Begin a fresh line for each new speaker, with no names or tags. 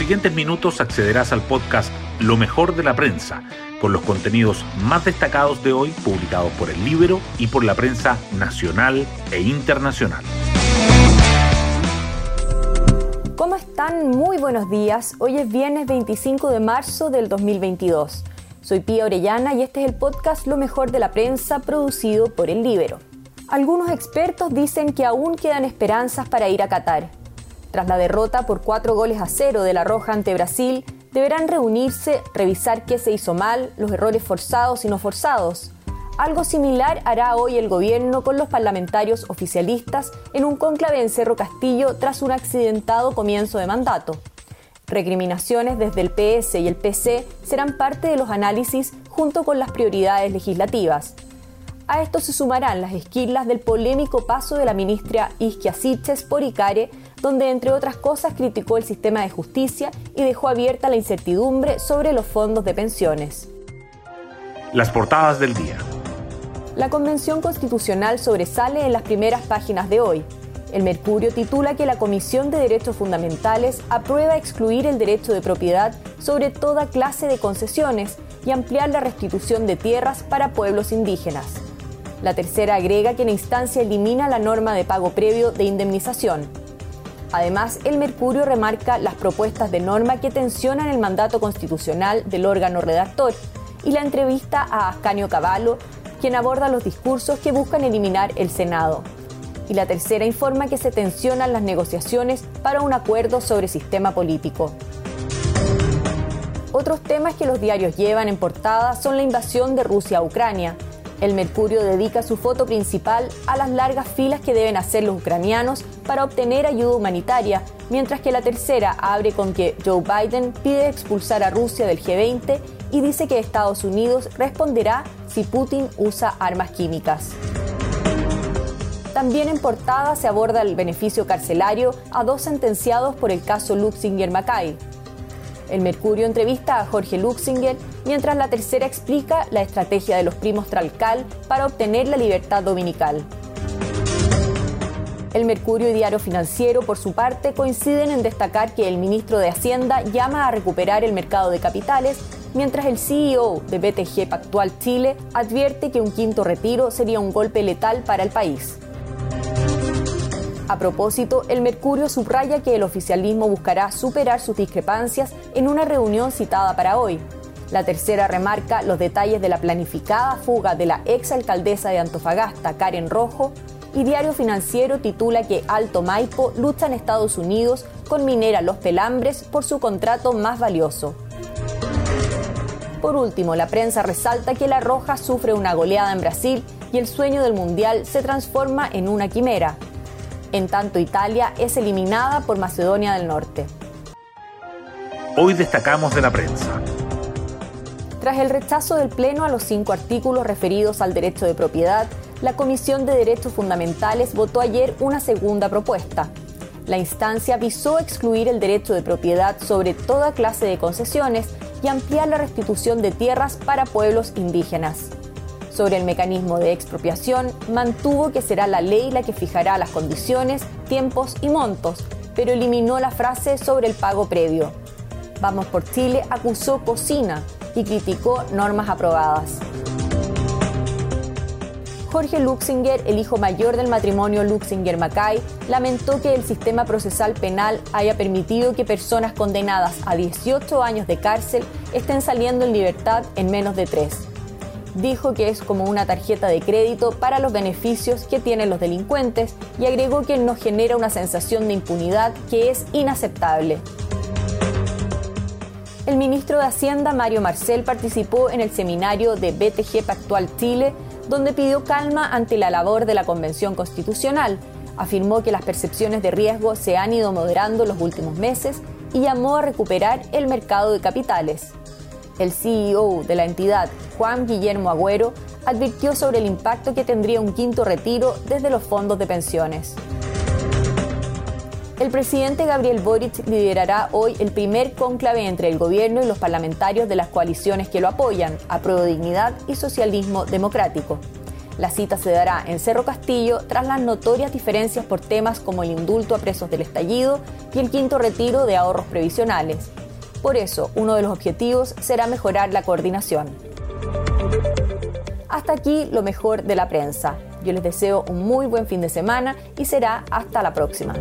siguientes minutos accederás al podcast Lo mejor de la prensa, con los contenidos más destacados de hoy publicados por el libro y por la prensa nacional e internacional.
¿Cómo están? Muy buenos días. Hoy es viernes 25 de marzo del 2022. Soy Pía Orellana y este es el podcast Lo mejor de la prensa producido por el Libero. Algunos expertos dicen que aún quedan esperanzas para ir a Qatar. Tras la derrota por cuatro goles a cero de la Roja ante Brasil, deberán reunirse, revisar qué se hizo mal, los errores forzados y no forzados. Algo similar hará hoy el gobierno con los parlamentarios oficialistas en un conclave en Cerro Castillo tras un accidentado comienzo de mandato. Recriminaciones desde el PS y el PC serán parte de los análisis junto con las prioridades legislativas. A esto se sumarán las esquirlas del polémico paso de la ministra Isquia Siches por Icare donde entre otras cosas criticó el sistema de justicia y dejó abierta la incertidumbre sobre los fondos de pensiones.
Las portadas del día.
La Convención Constitucional sobresale en las primeras páginas de hoy. El Mercurio titula que la Comisión de Derechos Fundamentales aprueba excluir el derecho de propiedad sobre toda clase de concesiones y ampliar la restitución de tierras para pueblos indígenas. La tercera agrega que la instancia elimina la norma de pago previo de indemnización. Además, el Mercurio remarca las propuestas de norma que tensionan el mandato constitucional del órgano redactor y la entrevista a Ascanio Cavallo, quien aborda los discursos que buscan eliminar el Senado. Y la tercera informa que se tensionan las negociaciones para un acuerdo sobre sistema político. Otros temas que los diarios llevan en portada son la invasión de Rusia a Ucrania, el Mercurio dedica su foto principal a las largas filas que deben hacer los ucranianos para obtener ayuda humanitaria, mientras que la tercera abre con que Joe Biden pide expulsar a Rusia del G20 y dice que Estados Unidos responderá si Putin usa armas químicas. También en portada se aborda el beneficio carcelario a dos sentenciados por el caso Luxinger-Mackay. El Mercurio entrevista a Jorge Luxinger, mientras la tercera explica la estrategia de los primos Tralcal para obtener la libertad dominical. El Mercurio y Diario Financiero, por su parte, coinciden en destacar que el ministro de Hacienda llama a recuperar el mercado de capitales, mientras el CEO de BTG Pactual Chile advierte que un quinto retiro sería un golpe letal para el país. A propósito, el Mercurio subraya que el oficialismo buscará superar sus discrepancias en una reunión citada para hoy. La tercera remarca los detalles de la planificada fuga de la exalcaldesa de Antofagasta, Karen Rojo, y Diario Financiero titula que Alto Maipo lucha en Estados Unidos con Minera Los Pelambres por su contrato más valioso. Por último, la prensa resalta que la Roja sufre una goleada en Brasil y el sueño del Mundial se transforma en una quimera en tanto Italia es eliminada por Macedonia del Norte.
Hoy destacamos de la prensa.
Tras el rechazo del Pleno a los cinco artículos referidos al derecho de propiedad, la Comisión de Derechos Fundamentales votó ayer una segunda propuesta. La instancia visó excluir el derecho de propiedad sobre toda clase de concesiones y ampliar la restitución de tierras para pueblos indígenas sobre el mecanismo de expropiación, mantuvo que será la ley la que fijará las condiciones, tiempos y montos, pero eliminó la frase sobre el pago previo. Vamos por Chile acusó cocina y criticó normas aprobadas. Jorge Luxinger, el hijo mayor del matrimonio Luxinger-Mackay, lamentó que el sistema procesal penal haya permitido que personas condenadas a 18 años de cárcel estén saliendo en libertad en menos de tres dijo que es como una tarjeta de crédito para los beneficios que tienen los delincuentes y agregó que nos genera una sensación de impunidad que es inaceptable. El ministro de Hacienda, Mario Marcel, participó en el seminario de BTG Pactual Chile, donde pidió calma ante la labor de la Convención Constitucional. Afirmó que las percepciones de riesgo se han ido moderando los últimos meses y llamó a recuperar el mercado de capitales. El CEO de la entidad, Juan Guillermo Agüero, advirtió sobre el impacto que tendría un quinto retiro desde los fondos de pensiones. El presidente Gabriel Boric liderará hoy el primer cónclave entre el gobierno y los parlamentarios de las coaliciones que lo apoyan, a Dignidad y Socialismo Democrático. La cita se dará en Cerro Castillo tras las notorias diferencias por temas como el indulto a presos del estallido y el quinto retiro de ahorros previsionales. Por eso, uno de los objetivos será mejorar la coordinación. Hasta aquí lo mejor de la prensa. Yo les deseo un muy buen fin de semana y será hasta la próxima.